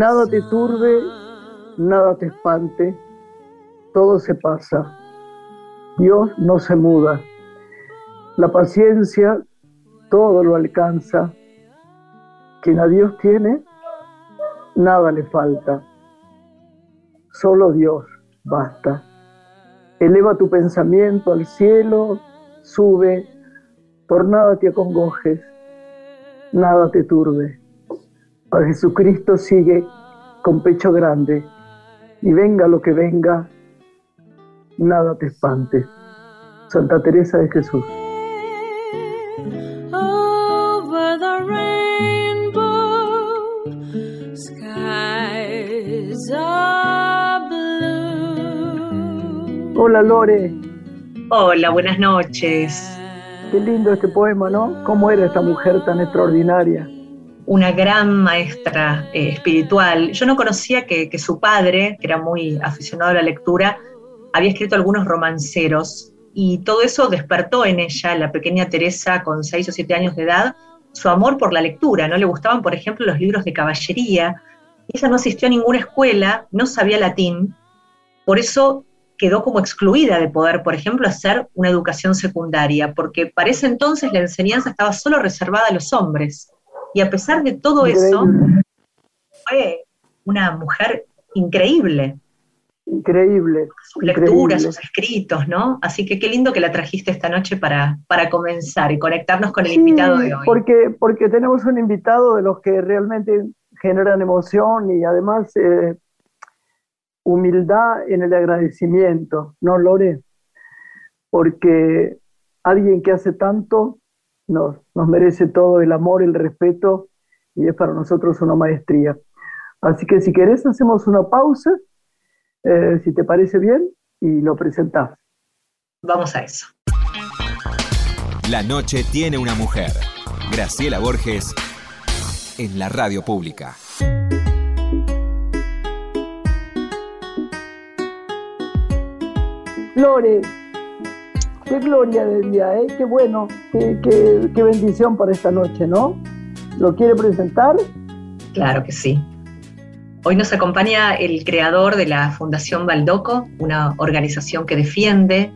Nada te turbe, nada te espante, todo se pasa. Dios no se muda. La paciencia todo lo alcanza. Quien a Dios tiene, nada le falta. Solo Dios basta. Eleva tu pensamiento al cielo, sube, por nada te acongojes, nada te turbe. A Jesucristo sigue con pecho grande, y venga lo que venga, nada te espante. Santa Teresa de Jesús. Hola Lore. Hola, buenas noches. Qué lindo este poema, ¿no? ¿Cómo era esta mujer tan extraordinaria? Una gran maestra eh, espiritual. Yo no conocía que, su padre, que era muy aficionado a la lectura, había escrito algunos romanceros y todo eso despertó en ella, la pequeña Teresa con seis o siete años de edad, su amor por la lectura. No le gustaban, por ejemplo, los libros de caballería. Ella no asistió a ninguna escuela, no sabía latín, por eso quedó como excluida de poder, por ejemplo, hacer una educación secundaria, porque para ese entonces la enseñanza estaba solo reservada a los hombres. Y a pesar de todo eso, fue una mujer increíble. Increíble. Sus lecturas, sus escritos, ¿no? Así que qué lindo que la trajiste esta noche para, para comenzar y conectarnos con el invitado de hoy. Porque, porque tenemos un invitado de los que realmente generan emoción y además eh, humildad en el agradecimiento, ¿no, Lore? Porque alguien que hace tanto nos, nos merece todo el amor, el respeto y es para nosotros una maestría. Así que si querés hacemos una pausa, eh, si te parece bien, y lo presentás. Vamos a eso. La noche tiene una mujer. Graciela Borges en la radio pública. Lore, qué gloria de día, ¿eh? qué bueno, qué, qué, bendición para esta noche, ¿no? ¿Lo quiere presentar? Claro que sí. Hoy nos acompaña el creador de la Fundación Baldoco, una organización que defiende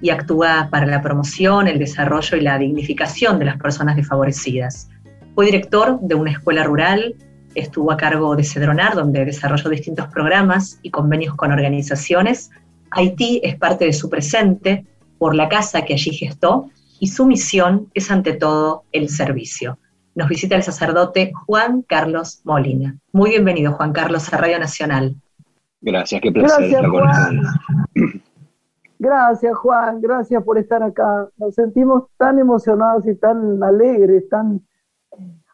y actúa para la promoción, el desarrollo y la dignificación de las personas desfavorecidas. Fue director de una escuela rural, estuvo a cargo de Cedronar, donde desarrolló distintos programas y convenios con organizaciones Haití es parte de su presente por la casa que allí gestó y su misión es ante todo el servicio. Nos visita el sacerdote Juan Carlos Molina. Muy bienvenido, Juan Carlos, a Radio Nacional. Gracias, qué placer gracias, estar Juan. Gracias, Juan, gracias por estar acá. Nos sentimos tan emocionados y tan alegres, tan...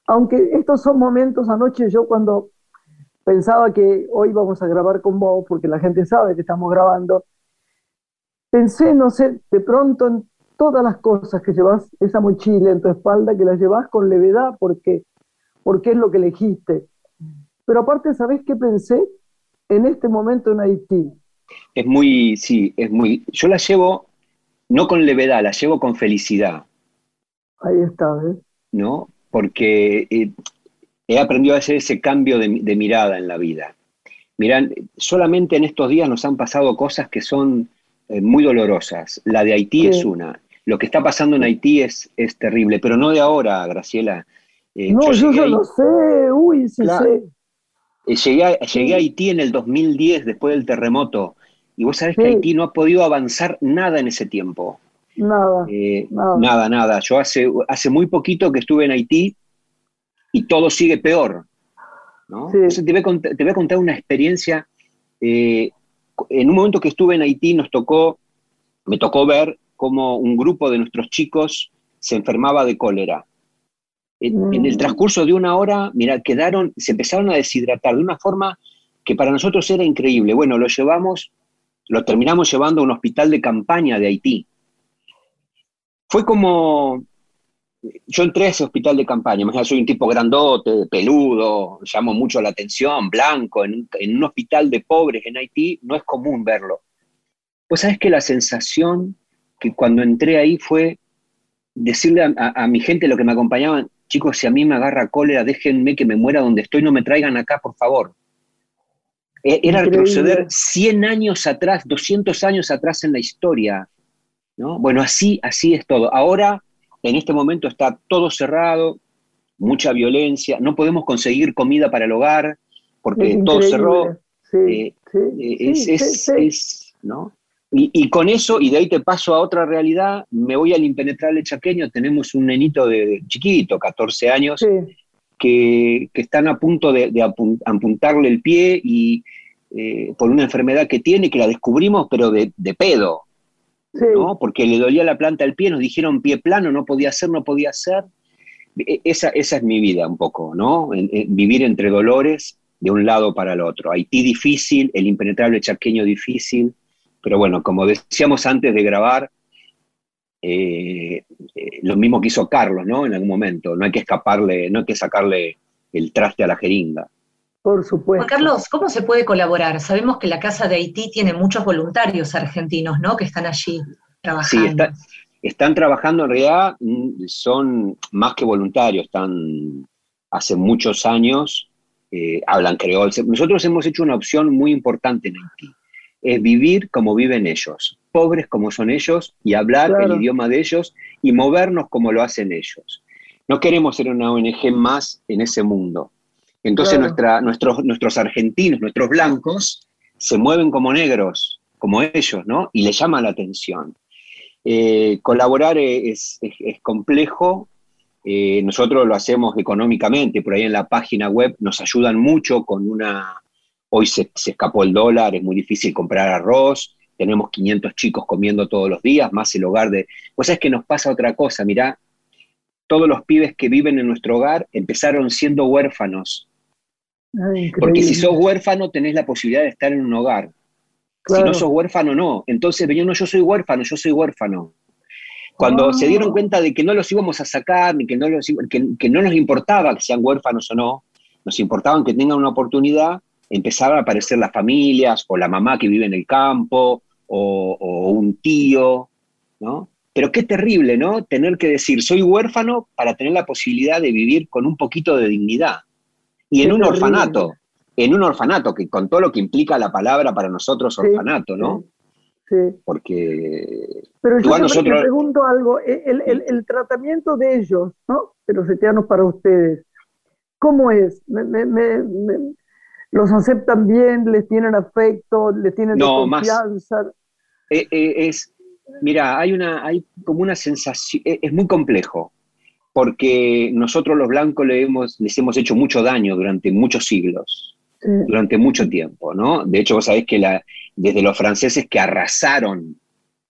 Aunque estos son momentos, anoche yo cuando pensaba que hoy vamos a grabar con vos, porque la gente sabe que estamos grabando. Pensé, no sé, de pronto en todas las cosas que llevas, esa mochila en tu espalda, que la llevas con levedad porque, porque es lo que elegiste. Pero aparte, ¿sabés qué pensé? En este momento en Haití. Es muy, sí, es muy. Yo la llevo no con levedad, la llevo con felicidad. Ahí está, ¿ves? ¿No? Porque eh, he aprendido a hacer ese cambio de, mirada en la vida. Miran, solamente en estos días nos han pasado cosas que son eh, muy dolorosas. La de Haití es una. Lo que está pasando en Haití es, es terrible, pero no de ahora, Graciela. Eh, no, yo, ya lo sé, uy, sí sé. Eh, llegué, a, llegué a Haití en el 2010, después del terremoto, y vos sabés que Haití no ha podido avanzar nada en ese tiempo. Nada, nada. Nada, nada. Yo hace, hace muy poquito que estuve en Haití y todo sigue peor. ¿no? te, voy a contar, una experiencia. Eh, en un momento que estuve en Haití nos tocó, me tocó ver cómo un grupo de nuestros chicos se enfermaba de cólera. En, el mm. transcurso de una hora, mira, quedaron, se empezaron a deshidratar de una forma que para nosotros era increíble. Bueno, lo llevamos, lo terminamos llevando a un hospital de campaña de Haití. Fue como, yo entré a ese hospital de campaña, imagínate, soy un tipo grandote, peludo, llamo mucho la atención, blanco, en, un hospital de pobres en Haití, no es común verlo. Pues sabes que la sensación que cuando entré ahí fue decirle a, mi gente, lo que me acompañaban, chicos, si a mí me agarra cólera, déjenme que me muera donde estoy, no me traigan acá, por favor. E, era retroceder 100 años atrás, 200 años atrás en la historia. ¿no? Bueno, así, así es todo. Ahora, en este momento está todo cerrado, mucha violencia, no podemos conseguir comida para el hogar porque todo cerró. Sí, es, ¿no? Y, con eso, y de ahí te paso a otra realidad, me voy al impenetrable chaqueño, tenemos un nenito de, chiquito, 14 años, que, están a punto de, apuntarle el pie y eh, por una enfermedad que tiene, que la descubrimos, pero de, pedo, ¿no? Porque le dolía la planta del pie, nos dijeron pie plano, no podía ser, no podía ser. E, esa, esa es mi vida un poco, ¿no? vivir entre dolores de un lado para el otro. Haití difícil, el impenetrable chaqueño difícil, pero bueno, como decíamos antes de grabar, eh, eh, lo mismo que hizo Carlos, ¿no? En algún momento, no hay que escaparle, no hay que sacarle el traste a la jeringa. Por supuesto. Juan Carlos, ¿cómo se puede colaborar? Sabemos que la Casa de Haití tiene muchos voluntarios argentinos, ¿no? Que están allí trabajando. Sí, están trabajando en realidad, mm, son más que voluntarios, están hace muchos años, eh, hablan creol. Nosotros hemos hecho una opción muy importante en Haití es vivir como viven ellos, pobres como son ellos y hablar el idioma de ellos y movernos como lo hacen ellos. No queremos ser una ONG más en ese mundo. Entonces nuestra, nuestros, nuestros argentinos, nuestros blancos, se mueven como negros, como ellos, ¿no? Y les llama la atención. Eh, colaborar es, complejo, eh, nosotros lo hacemos económicamente, por ahí en la página web nos ayudan mucho con una Hoy se, escapó el dólar, es muy difícil comprar arroz, tenemos 500 chicos comiendo todos los días, más el hogar de... Pues es que nos pasa otra cosa, mirá, todos los pibes que viven en nuestro hogar empezaron siendo huérfanos. Porque si sos huérfano tenés la posibilidad de estar en un hogar. Si no sos huérfano, no. Entonces, yo no, yo soy huérfano, yo soy huérfano. Cuando se dieron ah. cuenta de que no los íbamos a sacar, ni que no, que no nos importaba que sean huérfanos o no, nos importaba que tengan una oportunidad, empezaban a aparecer las familias, o la mamá que vive en el campo, o, un tío, ¿no? Pero qué terrible, ¿no? Tener que decir, soy huérfano para tener la posibilidad de vivir con un poquito de dignidad. Y en un orfanato, en un orfanato, que con todo lo que implica la palabra para nosotros orfanato, ¿no? Sí. Porque. Pero yo nosotros... pregunto algo, e, el, tratamiento de ellos, ¿no? De los haitianos para ustedes, ¿cómo es? me, los aceptan bien, les tienen afecto, les tienen confianza. Eh, eh, es, mira, hay una, hay como una sensación, eh, es muy complejo, porque nosotros los blancos le hemos, les hemos hecho mucho daño durante muchos siglos, durante mucho tiempo, ¿no? De hecho, vos sabés que la, desde los franceses que arrasaron,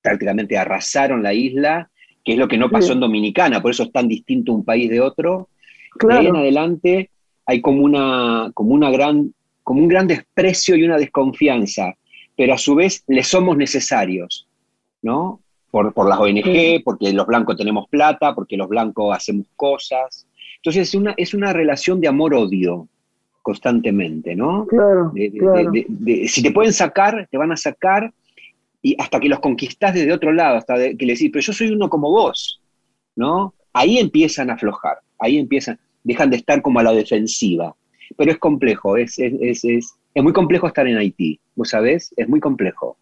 prácticamente arrasaron la isla, que es lo que no pasó en Dominicana, por eso es tan distinto un país de otro. Claro. De ahí en adelante hay como una, como una gran como un gran desprecio y una desconfianza, pero a su vez le somos necesarios, ¿no? Por, las ONG, porque los blancos tenemos plata, porque los blancos hacemos cosas. Entonces es una, es una relación de amor-odio constantemente, ¿no? Claro, si te pueden sacar, te van a sacar y hasta que los conquistás desde otro lado, hasta que le decís, pero yo soy uno como vos, ¿no? Ahí empiezan a aflojar, ahí empiezan, dejan de estar como a la defensiva pero es complejo, es, es, es, es muy complejo estar en Haití, ¿vos sabés? Es muy complejo.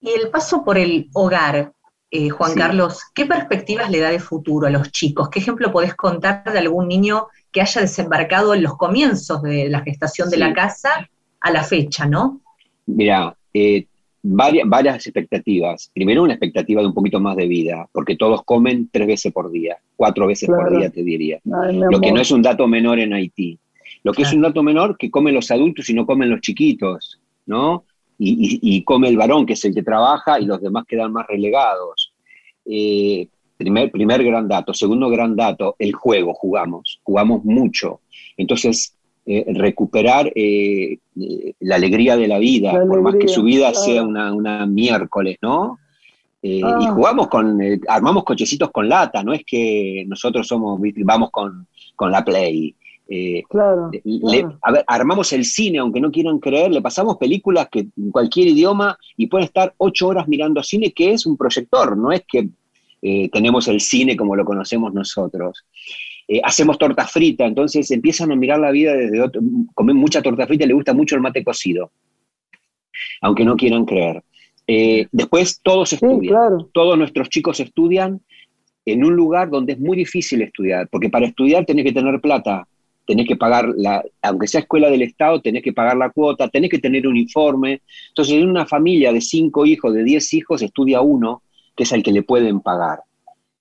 Y el paso por el hogar, eh, Juan Carlos, ¿qué perspectivas le da de futuro a los chicos? ¿Qué ejemplo podés contar de algún niño que haya desembarcado en los comienzos de la gestación de la casa a la fecha, no? Mira, eh, varias, varias expectativas. Primero, una expectativa de un poquito más de vida, porque todos comen tres veces por día, cuatro veces por día, te diría. Lo que no es un dato menor en Haití. Lo que es un dato menor que comen los adultos y no comen los chiquitos, ¿no? Y, come el varón, que es el que trabaja, y los demás quedan más relegados. Eh, primer, primer gran dato. Segundo gran dato, el juego, jugamos, jugamos mucho. Entonces, eh, recuperar eh, la alegría de la vida, por más que su vida sea una, miércoles, ¿no? Y ah. jugamos con, armamos cochecitos con lata, no es que nosotros somos, vamos con, con la Play. Eh, claro, a ver, armamos el cine, aunque no quieran creer, le pasamos películas que en cualquier idioma y pueden estar ocho horas mirando cine, que es un proyector, no es que eh, tenemos el cine como lo conocemos nosotros. eh, hacemos torta frita, entonces empiezan a mirar la vida desde otro, comen mucha torta frita, le gusta mucho el mate cocido, aunque no quieran creer. Eh, después todos estudian, todos nuestros chicos estudian en un lugar donde es muy difícil estudiar, porque para estudiar tenés que tener plata, tenés que pagar, la, aunque sea escuela del Estado, tenés que pagar la cuota, tenés que tener un informe. Entonces, en una familia de cinco hijos, de diez hijos, estudia uno, que es el que le pueden pagar,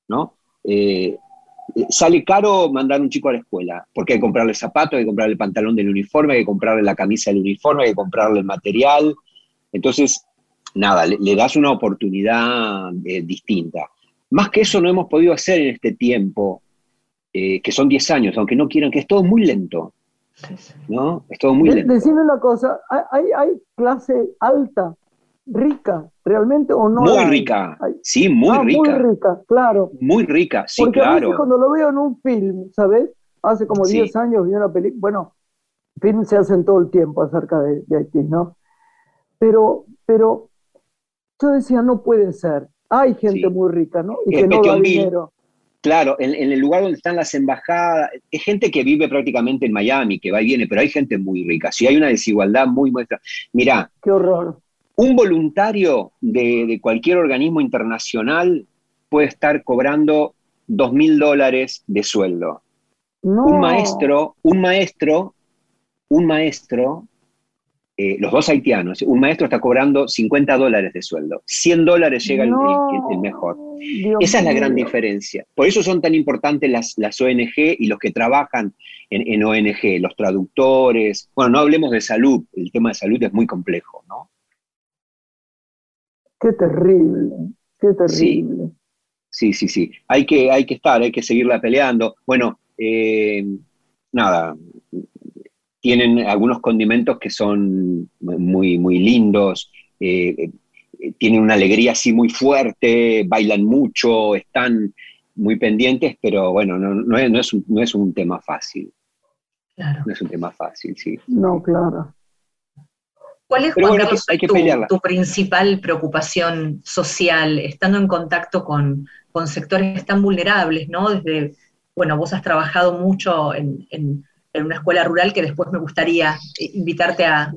¿no? Eh, sale caro mandar un chico a la escuela, porque hay que comprarle zapatos, hay que comprarle el pantalón del uniforme, hay que comprarle la camisa del uniforme, hay que comprarle el material. Entonces, nada, le, das una oportunidad eh, distinta. Más que eso no hemos podido hacer en este tiempo, eh, que son 10 años, aunque no quieran, que es todo muy lento. ¿No? Es todo muy lento. Decime una cosa, ¿hay, hay clase alta, rica, realmente o no? Muy rica, sí, muy ah, rica. Muy rica, claro. Muy rica, sí, Porque claro. A veces cuando lo veo en un film, ¿sabes? Hace como 10 años vi una película, bueno, films se hacen todo el tiempo acerca de, de Haití, ¿no? Pero, pero yo decía, no puede ser. Hay gente muy rica, ¿no? Y que no da dinero. Claro, en, el lugar donde están las embajadas, es gente que vive prácticamente en Miami, que va y viene, pero hay gente muy rica. Si hay una desigualdad muy muestra. Mirá. Qué horror. Un voluntario de, cualquier organismo internacional puede estar cobrando dos mil dólares de sueldo. Un maestro, un maestro, un maestro eh, los dos haitianos, un maestro está cobrando 50 dólares de sueldo, 100 dólares llega el, mejor. Esa es la gran diferencia. Por eso son tan importantes las, las ONG y los que trabajan en, ONG, los traductores. Bueno, no hablemos de salud, el tema de salud es muy complejo, ¿no? Qué terrible, qué terrible. Sí, sí, sí. Hay, que, hay que estar, hay que seguirla peleando. Bueno, eh, nada, tienen algunos condimentos que son muy, muy lindos, eh, eh, tienen una alegría así muy fuerte, bailan mucho, están muy pendientes, pero bueno, no, no, es, no es, un, tema fácil. Claro. No es un tema fácil, sí. No, claro. ¿Cuál es, Juan tu, tu, principal preocupación social, estando en contacto con, con, sectores tan vulnerables, ¿no? Desde, bueno, vos has trabajado mucho en en una escuela rural que después me gustaría eh, invitarte a,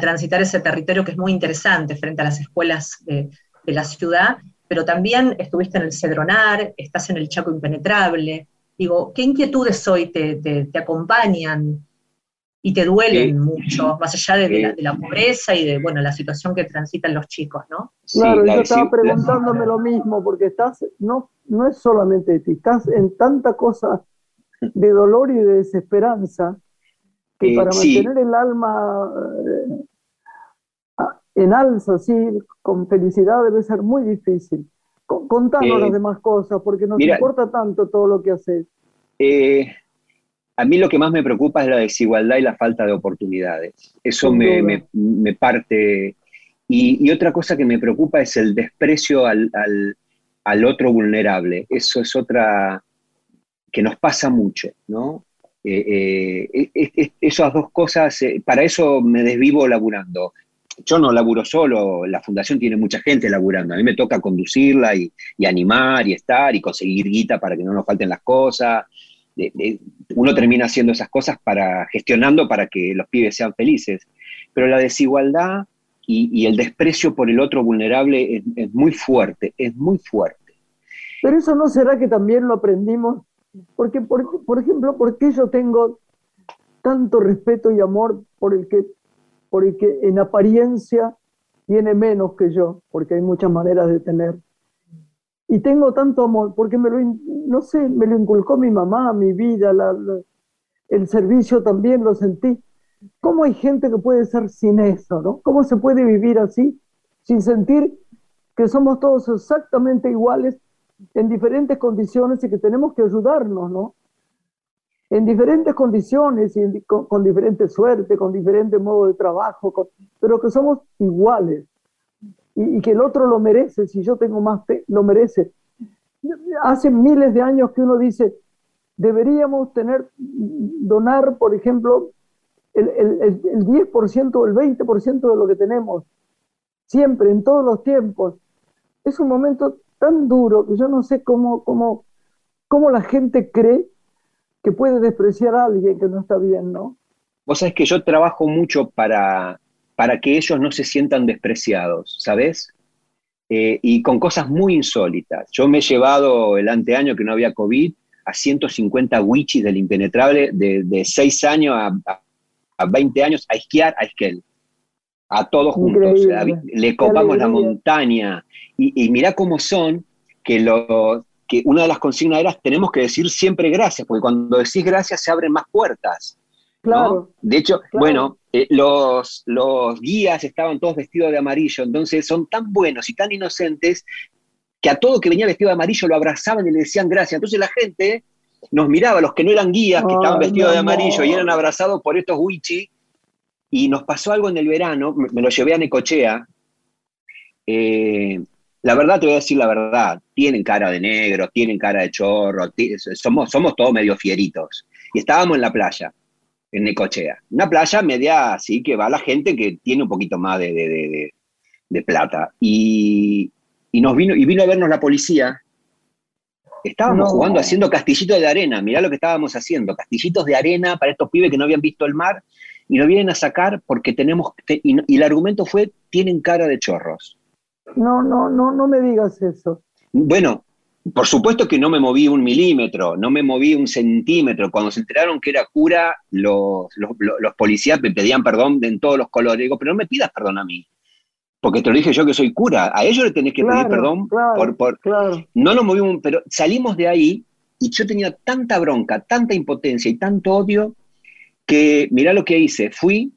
transitar ese territorio que es muy interesante frente a las escuelas de, la ciudad, pero también estuviste en el Cedronar, estás en el Chaco Impenetrable. Digo, ¿qué inquietudes hoy te, acompañan y te duelen mucho, más allá de, la, pobreza y de bueno, la situación que transitan los chicos, ¿no? Claro, yo estaba preguntándome lo mismo, porque estás, no, no es solamente ti, estás en tanta cosa de dolor y de desesperanza, que eh, para mantener el alma eh, en alza, así, con felicidad, debe ser muy difícil. Contanos eh, las demás cosas, porque nos importa tanto todo lo que haces. a mí lo que más me preocupa es la desigualdad y la falta de oportunidades. Eso me, parte. Y, otra cosa que me preocupa es el desprecio al, al otro vulnerable. Eso es otra, que nos pasa mucho, ¿no? Eh, eh, esas dos cosas, eh, para eso me desvivo laburando. Yo no laburo solo, la fundación tiene mucha gente laburando. A mí me toca conducirla y, animar y estar y conseguir guita para que no nos falten las cosas. uno termina haciendo esas cosas para gestionando para que los pibes sean felices. Pero la desigualdad y, el desprecio por el otro vulnerable es, es muy fuerte, es muy fuerte. Pero eso no será que también lo aprendimos porque, por, por ejemplo, ¿por qué yo tengo tanto respeto y amor por el que, por el que en apariencia tiene menos que yo? Porque hay muchas maneras de tener. Y tengo tanto amor porque me lo, no sé, me lo inculcó mi mamá, mi vida, el servicio también lo sentí. ¿Cómo hay gente que puede ser sin eso? ¿no? ¿Cómo se puede vivir así sin sentir que somos todos exactamente iguales en diferentes condiciones y que tenemos que ayudarnos, ¿no? En diferentes condiciones y con, diferente suerte, con diferente modo de trabajo, pero que somos iguales y, que el otro lo merece, si yo tengo más fe, lo merece. Hace miles de años que uno dice, deberíamos tener, donar, por ejemplo, el, el, el 10% o el 20% de lo que tenemos, siempre, en todos los tiempos. Es un momento tan duro que yo no sé cómo, cómo, cómo la gente cree que puede despreciar a alguien que no está bien, ¿no? Vos sabés que yo trabajo mucho para, para que ellos no se sientan despreciados, ¿sabes? Eh, y con cosas muy insólitas. Yo me he llevado el anteaño que no había COVID a 150 wichis del impenetrable de, de 6 años a, a, 20 años a esquiar a Esquel. A todos juntos. Le copamos la montaña. Y, y mirá cómo son que, lo, que una de las consignas era tenemos que decir siempre gracias, porque cuando decís gracias se abren más puertas. Claro. De hecho, bueno, eh, los, los guías estaban todos vestidos de amarillo, entonces son tan buenos y tan inocentes que a todo que venía vestido de amarillo lo abrazaban y le decían gracias. Entonces la gente nos miraba, los que no eran guías, que estaban vestidos de amarillo y eran abrazados por estos wichi, y nos pasó algo en el verano, me, lo llevé a Necochea. Eh, la verdad, te voy a decir la verdad, tienen cara de negro, tienen cara de chorro, somos, somos todos medio fieritos. Y estábamos en la playa en Necochea. Una playa media así que va la gente que tiene un poquito más de, plata. Y, nos vino, y vino a vernos la policía. Estábamos jugando haciendo castillitos de arena. Mirá lo que estábamos haciendo. Castillitos de arena para estos pibes que no habían visto el mar. Y nos vienen a sacar porque tenemos. y, y el argumento fue: tienen cara de chorros. No, no, no, no me digas eso. Bueno, por supuesto que no me moví un milímetro, no me moví un centímetro. Cuando se enteraron que era cura, los, los, policías me pedían perdón en todos los colores. Digo, pero no me pidas perdón a mí, porque te lo dije yo que soy cura. A ellos le tenés que pedir perdón por... por... No nos movimos, pero salimos de ahí y yo tenía tanta bronca, tanta impotencia y tanto odio que mirá lo que hice. Fui,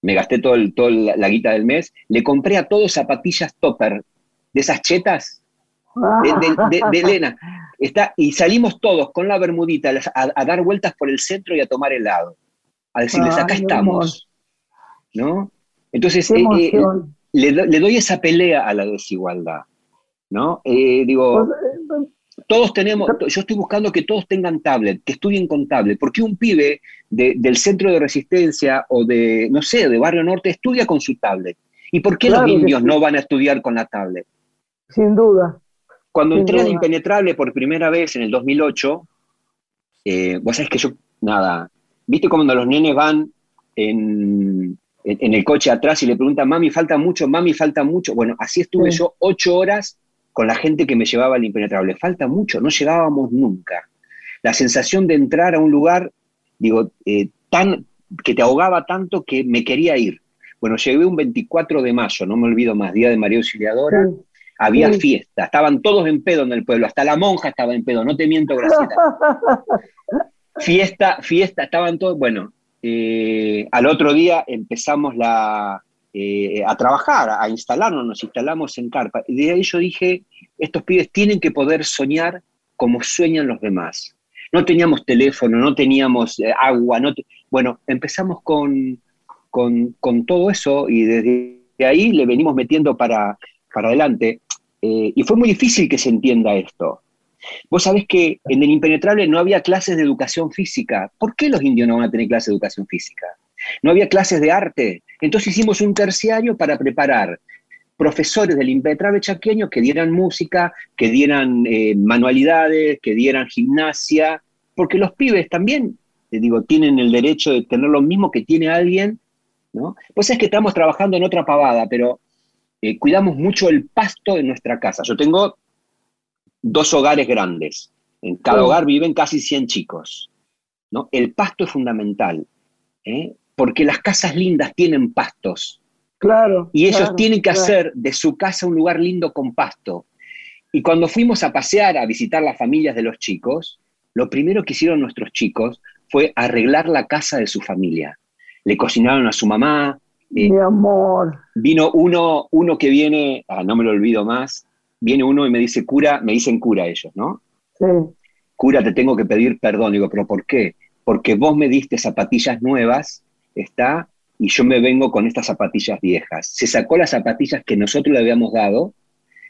me gasté todo, el, la, la guita del mes, le compré a todos zapatillas topper, de esas chetas de, Elena. Está, y salimos todos con la bermudita a, dar vueltas por el centro y a tomar helado. A decirles, acá estamos. ¿No? Entonces, eh, eh, le, doy esa pelea a la desigualdad. ¿No? Eh, digo, todos tenemos, yo estoy buscando que todos tengan tablet, que estudien con tablet, porque un pibe del centro de resistencia o de, no sé, de Barrio Norte estudia con su tablet. ¿Y por qué los indios no van a estudiar con la tablet? Sin duda. Cuando entré al Impenetrable por primera vez en el 2008, eh, vos sabés que yo, nada, ¿viste cuando los nenes van en, el coche atrás y le preguntan, mami, falta mucho, mami, falta mucho? Bueno, así estuve yo ocho horas con la gente que me llevaba al Impenetrable. Falta mucho, no llegábamos nunca. La sensación de entrar a un lugar, digo, eh, tan, que te ahogaba tanto que me quería ir. Bueno, llegué un 24 de mayo, no me olvido más, Día de María Auxiliadora había fiesta, estaban todos en pedo en el pueblo, hasta la monja estaba en pedo, no te miento, Graciela. fiesta, fiesta, estaban todos, bueno, eh, al otro día empezamos la, eh, a trabajar, a instalarnos, nos instalamos en carpa, y de ahí yo dije, estos pibes tienen que poder soñar como sueñan los demás. No teníamos teléfono, no teníamos eh, agua, no bueno, empezamos con, con, todo eso y desde ahí le venimos metiendo para, para adelante. Eh, y fue muy difícil que se entienda esto. Vos sabés que en el impenetrable no había clases de educación física. ¿Por qué los indios no van a tener clases de educación física? No había clases de arte. Entonces hicimos un terciario para preparar profesores del impenetrable chaqueño que dieran música, que dieran eh, manualidades, que dieran gimnasia, porque los pibes también, te digo, tienen el derecho de tener lo mismo que tiene alguien, ¿no? Pues es que estamos trabajando en otra pavada, pero eh, cuidamos mucho el pasto en nuestra casa. Yo tengo dos hogares grandes. En cada hogar viven casi 100 chicos. ¿no? El pasto es fundamental, ¿eh? Porque las casas lindas tienen pastos. Claro. Y ellos tienen que hacer de su casa un lugar lindo con pasto. Y cuando fuimos a pasear, a visitar las familias de los chicos, lo primero que hicieron nuestros chicos fue arreglar la casa de su familia. Le cocinaron a su mamá, mi amor. Vino uno, uno que viene, ah, no me lo olvido más, viene uno y me dice cura, me dicen cura ellos, ¿no? Sí. Cura, te tengo que pedir perdón. Digo, ¿pero por qué? Porque vos me diste zapatillas nuevas, ¿está? Y yo me vengo con estas zapatillas viejas. Se sacó las zapatillas que nosotros le habíamos dado,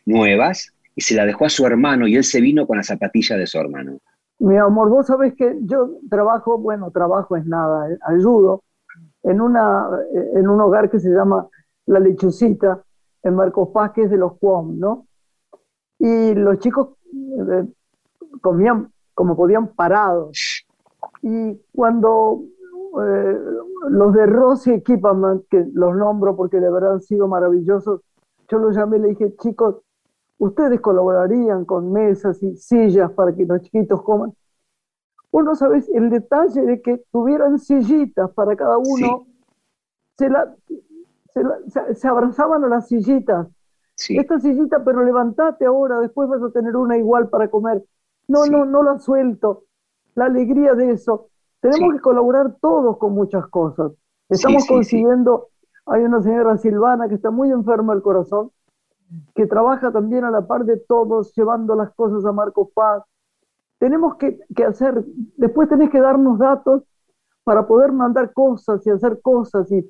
nuevas, y se las dejó a su hermano, y él se vino con las zapatillas de su hermano. Mi amor, vos sabés que yo trabajo, bueno, trabajo es nada, eh, ayudo en, una, en un hogar que se llama La Lechucita, en Marcos Paz, que es de los Cuom, ¿no? Y los chicos eh, comían como podían parados. Y cuando eh, los de Rossi Equipment, que los nombro porque de verdad han sido maravillosos, yo los llamé y le dije, chicos, ustedes colaborarían con mesas y sillas para que los chiquitos coman. Vos no sabés el detalle de que tuvieran sillitas para cada uno. Se, la, se, abrazaban a las sillitas. Esta sillita, pero levantate ahora, después vas a tener una igual para comer. No, no, no la suelto. La alegría de eso. Tenemos que colaborar todos con muchas cosas. Estamos consiguiendo, hay una señora Silvana que está muy enferma del corazón, que trabaja también a la par de todos, llevando las cosas a Marco Paz. Tenemos que, hacer, después tenés que darnos datos para poder mandar cosas y hacer cosas. Y,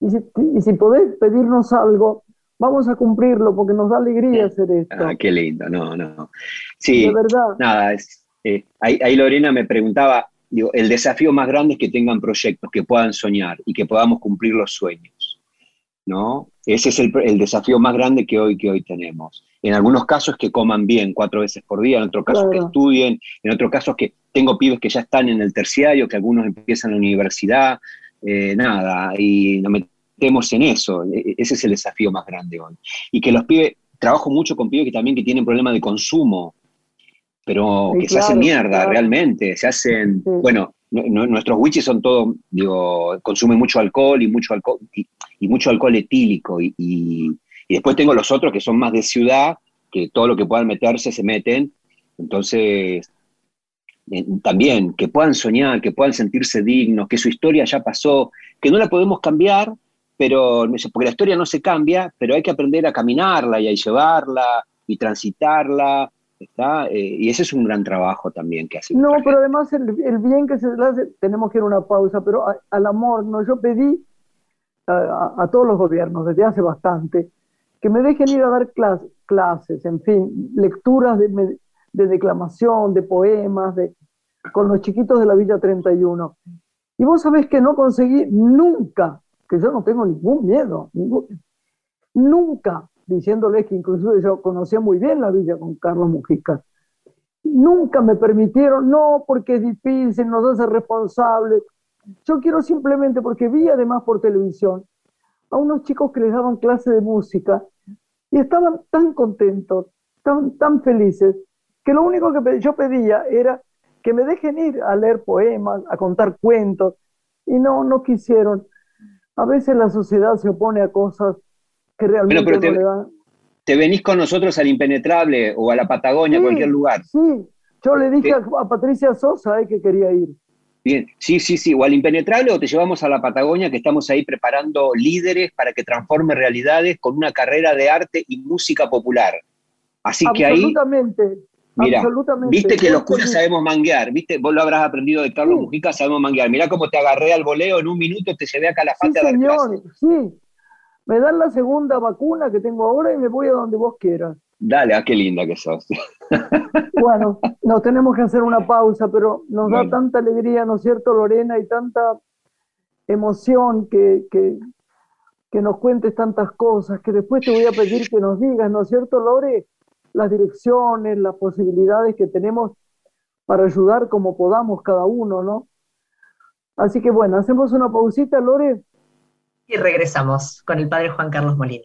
y, si, y si podés pedirnos algo, vamos a cumplirlo porque nos da alegría hacer esto. Ah, qué lindo, no, no. Sí, de verdad. Nada, eh, ahí, Lorena me preguntaba, digo, el desafío más grande es que tengan proyectos, que puedan soñar y que podamos cumplir los sueños, ¿no? Ese es el, desafío más grande que hoy, que hoy tenemos. En algunos casos que coman bien cuatro veces por día, en otros casos que estudien, en otros casos que tengo pibes que ya están en el terciario, que algunos empiezan la universidad, eh, nada, y nos metemos en eso. E, e, ese es el desafío más grande hoy. Y que los pibes, trabajo mucho con pibes que también que tienen problemas de consumo, pero que se hacen mierda realmente, se hacen, bueno, nuestros witches son todos, digo, consumen mucho alcohol y mucho alcohol y, mucho alcohol etílico y, y, después tengo los otros que son más de ciudad, que todo lo que puedan meterse se meten, entonces eh, también que puedan soñar, que puedan sentirse dignos, que su historia ya pasó, que no la podemos cambiar, pero porque la historia no se cambia, pero hay que aprender a caminarla y a llevarla y transitarla ¿está? Eh, y ese es un gran trabajo también que hace. No, pero además el, bien que se hace, tenemos que ir a una pausa, pero al amor, no, yo pedí a, todos los gobiernos desde hace bastante que me dejen ir a dar clases, en fin, lecturas de, declamación, de poemas, de, con los chiquitos de la Villa 31. Y vos sabés que no conseguí nunca, que yo no tengo ningún miedo, nunca diciéndoles que incluso yo conocía muy bien la villa con Carlos Mujica. Nunca me permitieron, no, porque es difícil, nos hace responsables. Yo quiero simplemente, porque vi además por televisión a unos chicos que les daban clase de música y estaban tan contentos, tan, tan felices, que lo único que yo pedía era que me dejen ir a leer poemas, a contar cuentos, y no, no quisieron. A veces la sociedad se opone a cosas que realmente pero te, te, venís con nosotros al Impenetrable o a la Patagonia, a cualquier lugar. Sí, yo le dije a, Patricia Sosa eh, que quería ir. Bien, sí, sí, sí, o al Impenetrable o te llevamos a la Patagonia, que estamos ahí preparando líderes para que transforme realidades con una carrera de arte y música popular. Así que ahí... Absolutamente. Mira, viste que los curas sabemos manguear, viste, vos lo habrás aprendido de Carlos Mujica, sabemos manguear. Mirá cómo te agarré al voleo, en un minuto te llevé a Calafate sí, a dar señor, Sí, me dan la segunda vacuna que tengo ahora y me voy a donde vos quieras. Dale, ah, qué linda que sos. bueno, nos tenemos que hacer una pausa, pero nos da tanta alegría, ¿no es cierto, Lorena? Y tanta emoción que, que, que, nos cuentes tantas cosas, que después te voy a pedir que nos digas, ¿no es cierto, Lore? Las direcciones, las posibilidades que tenemos para ayudar como podamos cada uno, ¿no? Así que bueno, hacemos una pausita, Lore y regresamos con el padre Juan Carlos Molina.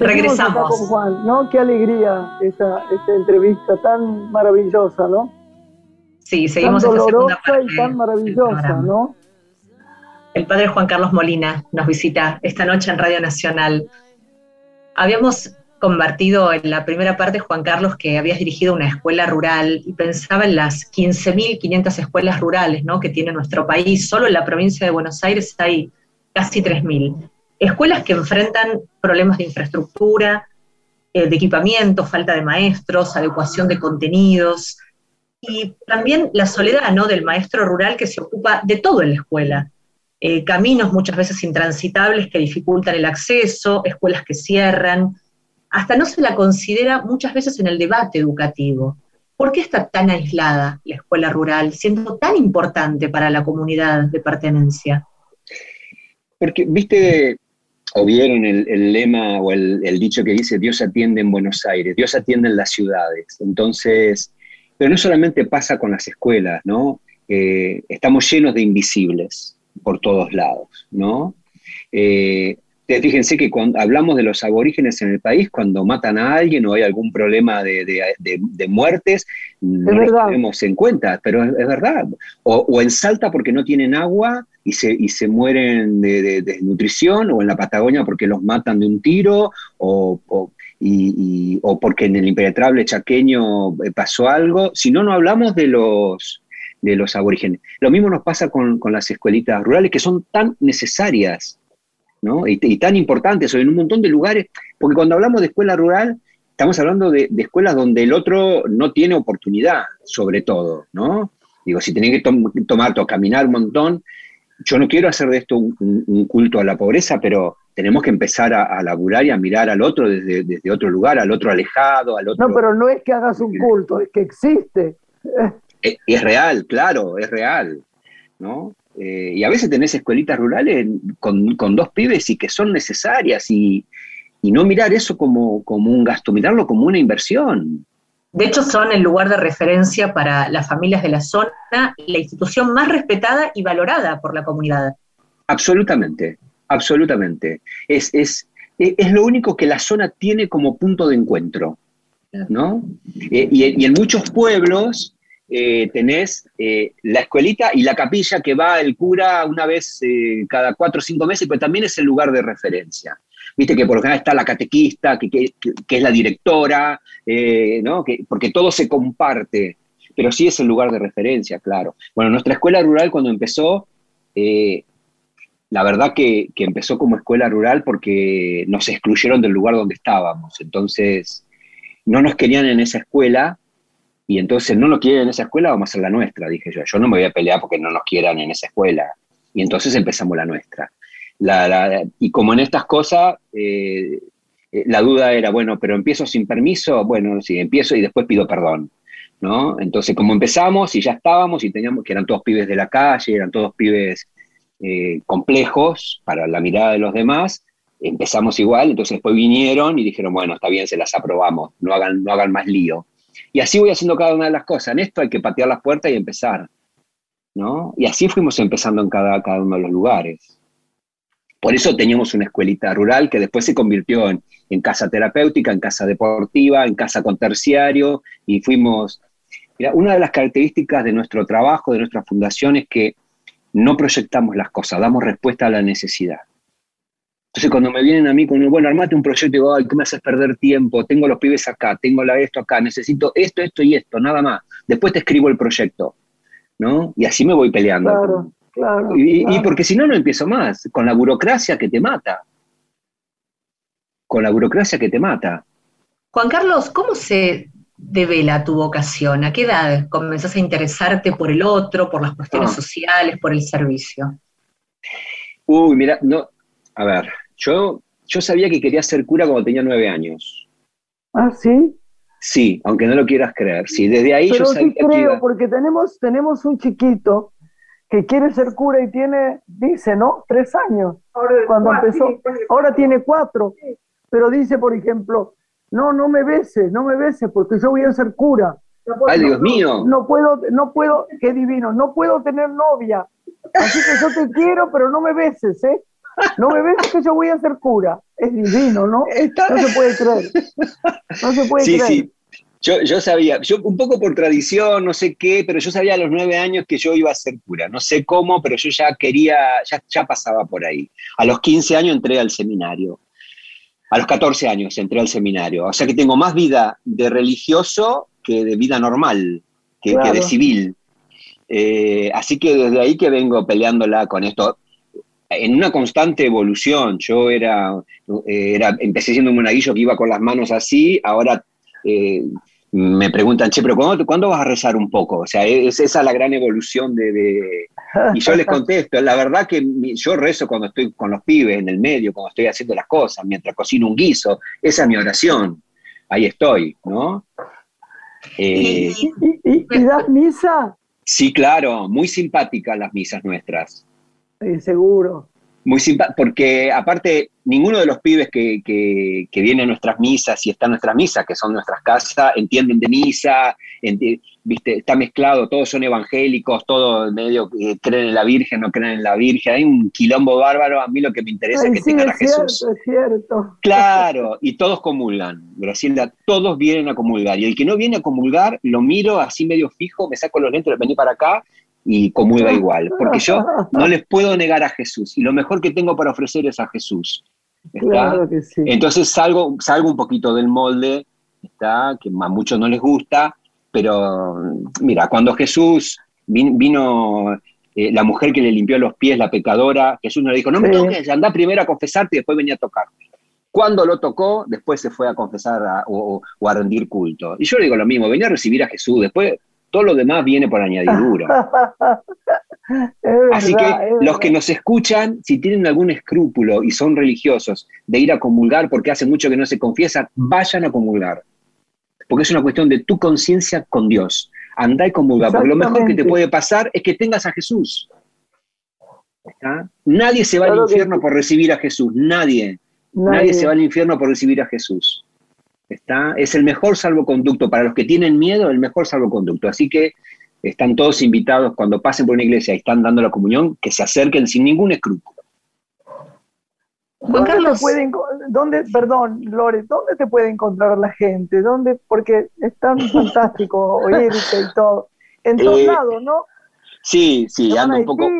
Regresamos. Con Juan, ¿no? Qué alegría esta, esta entrevista tan maravillosa, ¿no? Sí, seguimos tan dolorosa y tan maravillosa, ¿no? El padre Juan Carlos Molina nos visita esta noche en Radio Nacional. Habíamos convertido en la primera parte, Juan Carlos, que habías dirigido una escuela rural y pensaba en las 15.500 escuelas rurales ¿no? que tiene nuestro país. Solo en la provincia de Buenos Aires hay casi 3.000. Escuelas que enfrentan problemas de infraestructura, eh, de equipamiento, falta de maestros, adecuación de contenidos y también la soledad ¿no? del maestro rural que se ocupa de todo en la escuela. Eh, caminos muchas veces intransitables que dificultan el acceso, escuelas que cierran, hasta no se la considera muchas veces en el debate educativo. ¿Por qué está tan aislada la escuela rural, siendo tan importante para la comunidad de pertenencia? Porque, viste, o vieron el, lema o el, dicho que dice Dios atiende en Buenos Aires, Dios atiende en las ciudades. Entonces, pero no solamente pasa con las escuelas, ¿no? Eh, estamos llenos de invisibles por todos lados, ¿no? Eh, fíjense que cuando hablamos de los aborígenes en el país, cuando matan a alguien o hay algún problema de, muertes, no lo tenemos en cuenta, pero es, verdad. O, en Salta porque no tienen agua y se, y se mueren de, desnutrición, o en la Patagonia porque los matan de un tiro, o, porque en el impenetrable chaqueño eh, pasó algo. Si no, no hablamos de los, de los aborígenes. Lo mismo nos pasa con, con las escuelitas rurales que son tan necesarias y, tan importantes, o en un montón de lugares, porque cuando hablamos de escuela rural, estamos hablando de, escuelas donde el otro no tiene oportunidad, sobre todo, ¿no? Digo, si tiene que tomar o caminar un montón, yo no quiero hacer de esto un, culto a la pobreza, pero tenemos que empezar a, laburar y a mirar al otro desde, desde, otro lugar, al otro alejado, al otro... No, pero no es que hagas un culto, es que existe. Es, es real, claro, es real, ¿no? Eh, y a veces tenés escuelitas rurales con, dos pibes y que son necesarias y, no mirar eso como, como, un gasto, mirarlo como una inversión. De hecho, son el lugar de referencia para las familias de la zona, la institución más respetada y valorada por la comunidad. Absolutamente, absolutamente. Es, es, es lo único que la zona tiene como punto de encuentro. ¿no? Eh, y, en muchos pueblos eh, tenés eh, la escuelita y la capilla que va el cura una vez cada cuatro o cinco meses, pero también es el lugar de referencia. Viste que por lo general está la catequista, que, es la directora, ¿no? porque todo se comparte, pero sí es el lugar de referencia, claro. Bueno, nuestra escuela rural cuando empezó, la verdad que, que empezó como escuela rural porque nos excluyeron del lugar donde estábamos, entonces no nos querían en esa escuela y entonces no nos quieren en esa escuela, vamos a hacer la nuestra, dije yo. Yo no me voy a pelear porque no nos quieran en esa escuela. Y entonces empezamos la nuestra. Y como en estas cosas, eh, eh, la duda era, bueno, pero empiezo sin permiso, bueno, sí, empiezo y después pido perdón. ¿no? Entonces, como empezamos y ya estábamos y teníamos que eran todos pibes de la calle, eran todos pibes eh, complejos para la mirada de los demás, empezamos igual, entonces después vinieron y dijeron, bueno, está bien, se las aprobamos, no hagan, no hagan más lío. Y así voy haciendo cada una de las cosas. En esto hay que patear las puertas y empezar. ¿no? Y así fuimos empezando en cada, cada uno de los lugares. Por eso teníamos una escuelita rural que después se convirtió en, casa terapéutica, en casa deportiva, en casa con terciario, y fuimos... Mira, una de las características de nuestro trabajo, de nuestra fundación, es que no proyectamos las cosas, damos respuesta a la necesidad. Entonces cuando me vienen a mí con, bueno, armate un proyecto y digo, ay, ¿qué me haces perder tiempo? Tengo los pibes acá, tengo la, esto acá, necesito esto, esto y esto, nada más. Después te escribo el proyecto, ¿no? Y así me voy peleando. Claro, claro. Y, porque si no, no empiezo más, con la burocracia que te mata. Con la burocracia que te mata. Juan Carlos, ¿cómo se devela tu vocación? ¿A qué edad comenzás a interesarte por el otro, por las cuestiones ah. sociales, por el servicio? Uy, mira, no, a ver, yo, yo sabía que quería ser cura cuando tenía nueve años. Ah, sí. Sí, aunque no lo quieras creer. Sí, desde ahí yo sí creo, porque tenemos, tenemos un chiquito que quiere ser cura y tiene, dice, ¿no? Tres años. cuando empezó. Ahora tiene cuatro. Pero dice, por ejemplo, no, no me beses, no me beses, porque yo voy a ser cura. Ay, Dios mío. No puedo, no puedo, qué divino, no puedo tener novia. Así que yo te quiero, pero no me beses, ¿eh? No me beses que yo voy a ser cura. Es divino, ¿no? No se puede creer. No se puede creer. Sí, yo, yo, sabía, yo un poco por tradición, no sé qué, pero yo sabía a los nueve años que yo iba a ser cura. No sé cómo, pero yo ya quería, ya, ya pasaba por ahí. A los 15 años entré al seminario. A los 14 años entré al seminario. O sea que tengo más vida de religioso que de vida normal, que, de civil. Eh, así que desde ahí que vengo peleándola con esto en una constante evolución. Yo era, eh, era empecé siendo un monaguillo que iba con las manos así, ahora eh, me preguntan, che, pero ¿cuándo, vas a rezar un poco? O sea, es esa la gran evolución de, Y yo les contesto, la verdad que yo rezo cuando estoy con los pibes en el medio, cuando estoy haciendo las cosas, mientras cocino un guiso, esa es mi oración, ahí estoy, ¿no? Eh, ¿Y, das misa? Sí, claro, muy simpáticas las misas nuestras. seguro. Muy simpáticas, porque aparte ninguno de los pibes que, que, vienen a nuestras misas y están en nuestras misas, que son nuestras casas, entienden de misa, ¿viste? está mezclado, todos son evangélicos, todos medio creen en la Virgen, no creen en la Virgen, hay un quilombo bárbaro, a mí lo que me interesa es que tengan a Jesús. es cierto. Claro, y todos comulgan, Graciela, todos vienen a comulgar, y el que no viene a comulgar, lo miro así medio fijo, me saco los lentes, vení para acá, y comulga igual, porque yo no les puedo negar a Jesús y lo mejor que tengo para ofrecer es a Jesús. Claro que sí. Entonces salgo, salgo un poquito del molde, ¿está? que a muchos no les gusta, pero mira, cuando Jesús vino, eh, la mujer que le limpió los pies, la pecadora, Jesús no le dijo, no me toques, anda primero a confesarte y después venía a tocarte. Cuando lo tocó, después se fue a confesar o, o, a rendir culto. Y yo le digo lo mismo, venía a recibir a Jesús, después todo lo demás viene por añadidura. Así que los que nos escuchan, si tienen algún escrúpulo y son religiosos de ir a comulgar porque hace mucho que no se confiesan, vayan a comulgar. Porque es una cuestión de tu conciencia con Dios. Andá y comulgar, porque lo mejor que te puede pasar es que tengas a Jesús. Nadie se va al infierno por recibir a Jesús, nadie. Nadie se va al infierno por recibir a Jesús. ¿Está? Es el mejor salvoconducto. Para los que tienen miedo, el mejor salvoconducto. Así que están todos invitados cuando pasen por una iglesia y están dando la comunión, que se acerquen sin ningún escrúpulo. Juan Carlos. ¿dónde, perdón, Lore, ¿dónde te puede encontrar la gente? ¿Dónde? Porque es tan fantástico oírte y todo. En todos eh, lados, ¿no? Sí, sí, ando un poco.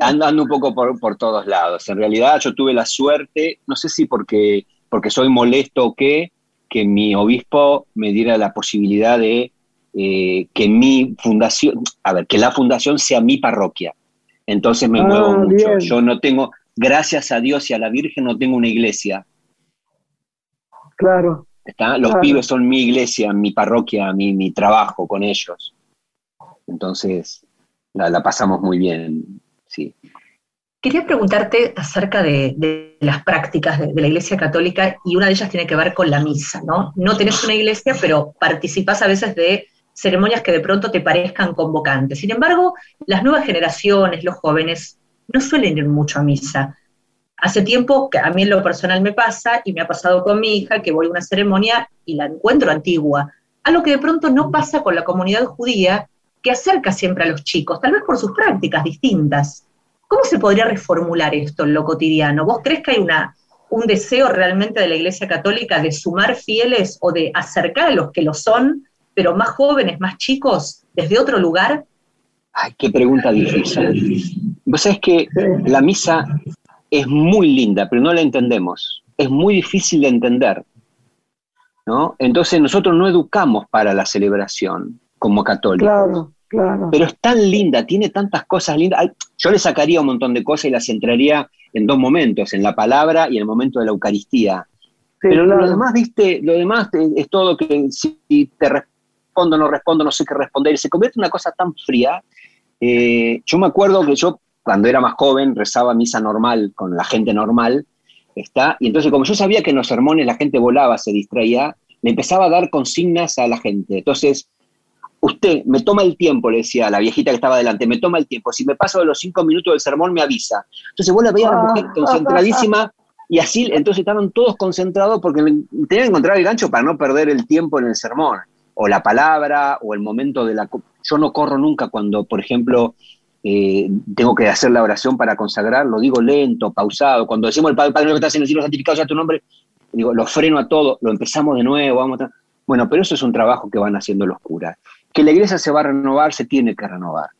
Ando, un poco por, por, todos lados. En realidad yo tuve la suerte, no sé si porque porque soy molesto o qué, que mi obispo me diera la posibilidad de eh, que mi fundación, a ver, que la fundación sea mi parroquia. Entonces me muevo ah, mucho. Yo no tengo, gracias a Dios y a la Virgen, no tengo una iglesia. Claro. ¿Está? Los pibes son mi iglesia, mi parroquia, mi, mi trabajo con ellos. Entonces, la, la pasamos muy bien, sí. Quería preguntarte acerca de, las prácticas de, la Iglesia Católica y una de ellas tiene que ver con la misa, ¿no? No tenés una iglesia, pero participás a veces de ceremonias que de pronto te parezcan convocantes. Sin embargo, las nuevas generaciones, los jóvenes, no suelen ir mucho a misa. Hace tiempo que a mí en lo personal me pasa, y me ha pasado con mi hija, que voy a una ceremonia y la encuentro antigua, algo que de pronto no pasa con la comunidad judía, que acerca siempre a los chicos, tal vez por sus prácticas distintas. ¿Cómo se podría reformular esto en lo cotidiano? ¿Vos crees que hay una, un deseo realmente de la Iglesia Católica de sumar fieles o de acercar a los que lo son, pero más jóvenes, más chicos, desde otro lugar? Ay, qué pregunta difícil. Vos sabés que la misa es muy linda, pero no la entendemos. Es muy difícil de entender. ¿no? Entonces nosotros no educamos para la celebración como católicos. Claro. Pero es tan linda, tiene tantas cosas lindas. Yo le sacaría un montón de cosas y las centraría en dos momentos, en la palabra y en el momento de la Eucaristía. Pero lo demás, viste, lo demás es, todo que si te respondo, no respondo, no sé qué responder, se convierte en una cosa tan fría. Eh, yo me acuerdo que yo, cuando era más joven, rezaba misa normal con la gente normal, ¿está? y entonces como yo sabía que en los sermones la gente volaba, se distraía, le empezaba a dar consignas a la gente. Entonces, usted me toma el tiempo, le decía a la viejita que estaba delante, me toma el tiempo. Si me paso de los cinco minutos del sermón, me avisa. Entonces vos la veías a la mujer ah. concentradísima y así, entonces estaban todos concentrados porque tenían que encontrar el gancho para no perder el tiempo en el sermón, o la palabra, o el momento de la... Yo no corro nunca cuando, por ejemplo, eh, tengo que hacer la oración para consagrar, lo digo lento, pausado. Cuando decimos el Padre, Padre que estás en el cielo santificado sea tu nombre, digo, lo freno a todo, lo empezamos de nuevo, vamos a... Bueno, pero eso es un trabajo que van haciendo los curas. Que la iglesia se va a renovar, se tiene que renovar.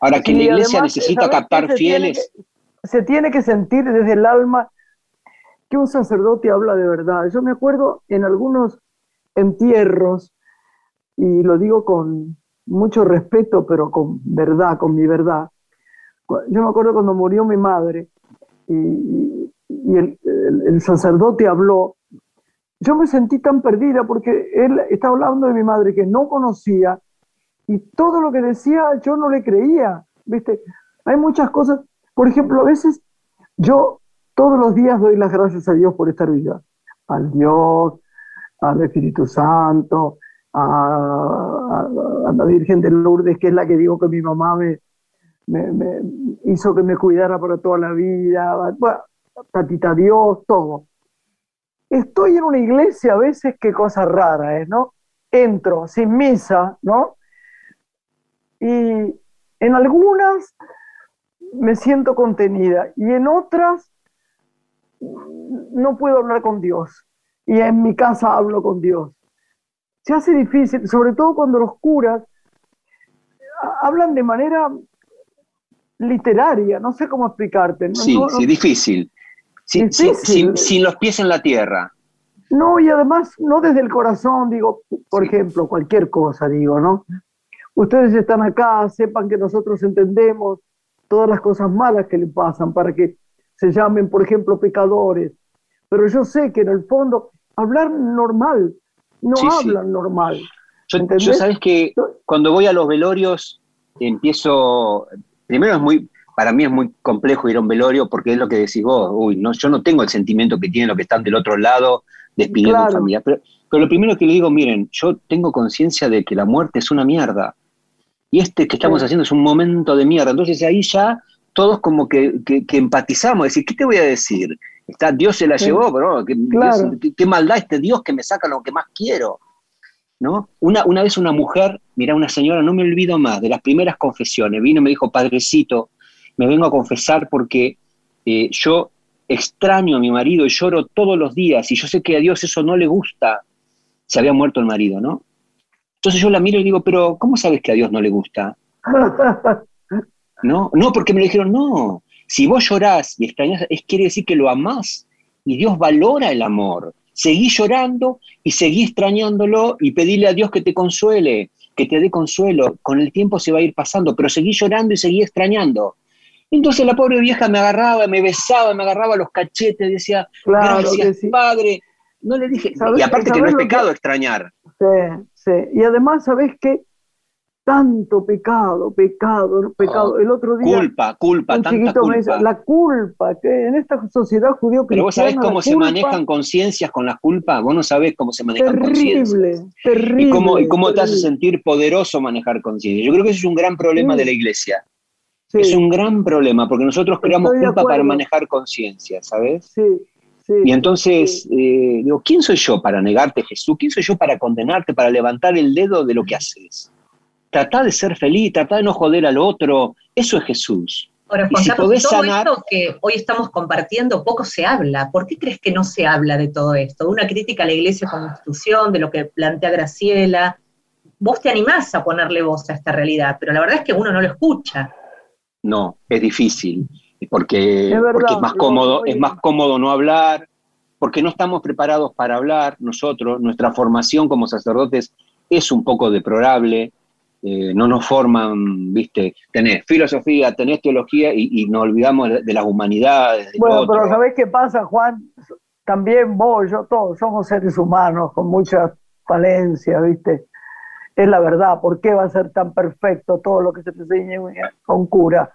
Ahora, que la iglesia necesita captar fieles. se tiene que sentir desde el alma que un sacerdote habla de verdad. Yo me acuerdo en algunos entierros, y lo digo con mucho respeto, pero con verdad, con mi verdad. Yo me acuerdo cuando murió mi madre y, el, sacerdote habló, yo me sentí tan perdida porque él estaba hablando de mi madre que no conocía y todo lo que decía yo no le creía, ¿viste? Hay muchas cosas, por ejemplo, a veces yo todos los días doy las gracias a Dios por estar viva. Al Dios, al Espíritu Santo, a, la Virgen de Lourdes, que es la que digo que mi mamá me, hizo que me cuidara para toda la vida. Bueno, tatita Dios, todo. Estoy en una iglesia a veces, qué cosa rara, ¿eh? ¿no? Entro sin misa, ¿no? Y en algunas me siento contenida y en otras no puedo hablar con Dios. Y en mi casa hablo con Dios. Se hace difícil, sobre todo cuando los curas hablan de manera literaria, no sé cómo explicarte. Sí, sí, difícil. Sin, los pies en la tierra. No, y además no desde el corazón, digo, por ejemplo, cualquier cosa, digo, ¿no? Ustedes están acá, sepan que nosotros entendemos todas las cosas malas que le pasan para que se llamen, por ejemplo, pecadores. Pero yo sé que en el fondo, hablar normal, no hablan normal. Yo, sabes que cuando voy a los velorios, empiezo, primero es muy, para mí es muy complejo ir a un velorio porque es lo que decís vos, uy, no, yo no tengo el sentimiento que tienen los que están del otro lado despidiendo a familia. Pero, pero lo primero que le digo, miren, yo tengo conciencia de que la muerte es una mierda. Y este que estamos haciendo es un momento de mierda. Entonces ahí ya todos como que, empatizamos, decir, ¿qué te voy a decir? Está, Dios se la llevó, pero ¿qué, maldad este Dios que me saca lo que más quiero. ¿No? Una, una vez una mujer, mira, una señora, no me olvido más, de las primeras confesiones, vino y me dijo, Padrecito, me vengo a confesar porque eh, yo extraño a mi marido y lloro todos los días y yo sé que a Dios eso no le gusta. Se había muerto el marido, ¿no? Entonces yo la miro y digo, pero ¿cómo sabes que a Dios no le gusta? No, no, porque me dijeron, no, si vos llorás y extrañas, es quiere decir que lo amás y Dios valora el amor. Seguí llorando y seguí extrañándolo y pedirle a Dios que te consuele, que te dé consuelo. Con el tiempo se va a ir pasando, pero seguí llorando y seguí extrañando. Entonces la pobre vieja me agarraba, me besaba, me agarraba los cachetes, decía, gracias, padre. No le dije, y aparte que no es pecado extrañar. Sí, sí. Y además, ¿sabés qué? tanto pecado, pecado, pecado. Oh, el otro día. Culpa, culpa, tanta culpa. la culpa, que en esta sociedad judío Pero vos sabés cómo se manejan conciencias con la culpa, vos no sabés cómo se manejan conciencias. Terrible, terrible. Y cómo, y cómo te hace sentir poderoso manejar conciencia. Yo creo que ese es un gran problema de la iglesia. Es un gran problema, porque nosotros creamos culpa para manejar conciencia, ¿sabes? Sí. Sí, y entonces, eh, digo, ¿quién soy yo para negarte Jesús? ¿Quién soy yo para condenarte, para levantar el dedo de lo que haces? Trata de ser feliz, trata de no joder al otro. Eso es Jesús. Ahora, Juan todo esto que hoy estamos compartiendo, poco se habla. ¿Por qué crees que no se habla de todo esto? De una crítica a la iglesia como institución, de lo que plantea Graciela. Vos te animás a ponerle voz a esta realidad, pero la verdad es que uno no lo escucha. No, es difícil, porque es, porque es más cómodo, es más cómodo no hablar, porque no estamos preparados para hablar nosotros, nuestra formación como sacerdotes es un poco deplorable, eh, no nos forman, viste, tenés filosofía, tenés teología y, nos olvidamos de, las humanidades. bueno, pero ¿sabés qué pasa, Juan? También vos, yo, todos somos seres humanos con muchas falencias, viste. Es la verdad, ¿por qué va a ser tan perfecto todo lo que se te enseña con cura?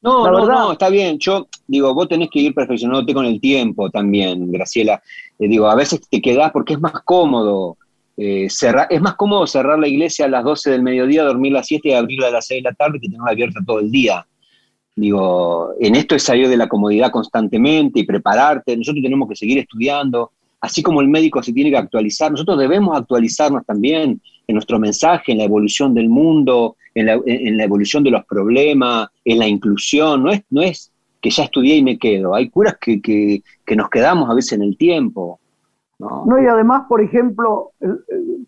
No, no, no, está bien. Yo digo, vos tenés que ir perfeccionándote con el tiempo también, Graciela. Eh, digo, a veces te quedás porque es más cómodo Eh, es más cómodo cerrar la iglesia a las 12 del mediodía, dormir a las 7 y abrirla a las 6 de la tarde que tenerla abierta todo el día. Digo, en esto es salir de la comodidad constantemente y prepararte. Nosotros tenemos que seguir estudiando. Así como el médico se tiene que actualizar, nosotros debemos actualizarnos también en nuestro mensaje, en la evolución del mundo, en la, evolución de los problemas, en la inclusión. No es, no es que ya estudié y me quedo. Hay curas que, que, nos quedamos a veces en el tiempo. ¿no? y además, por ejemplo,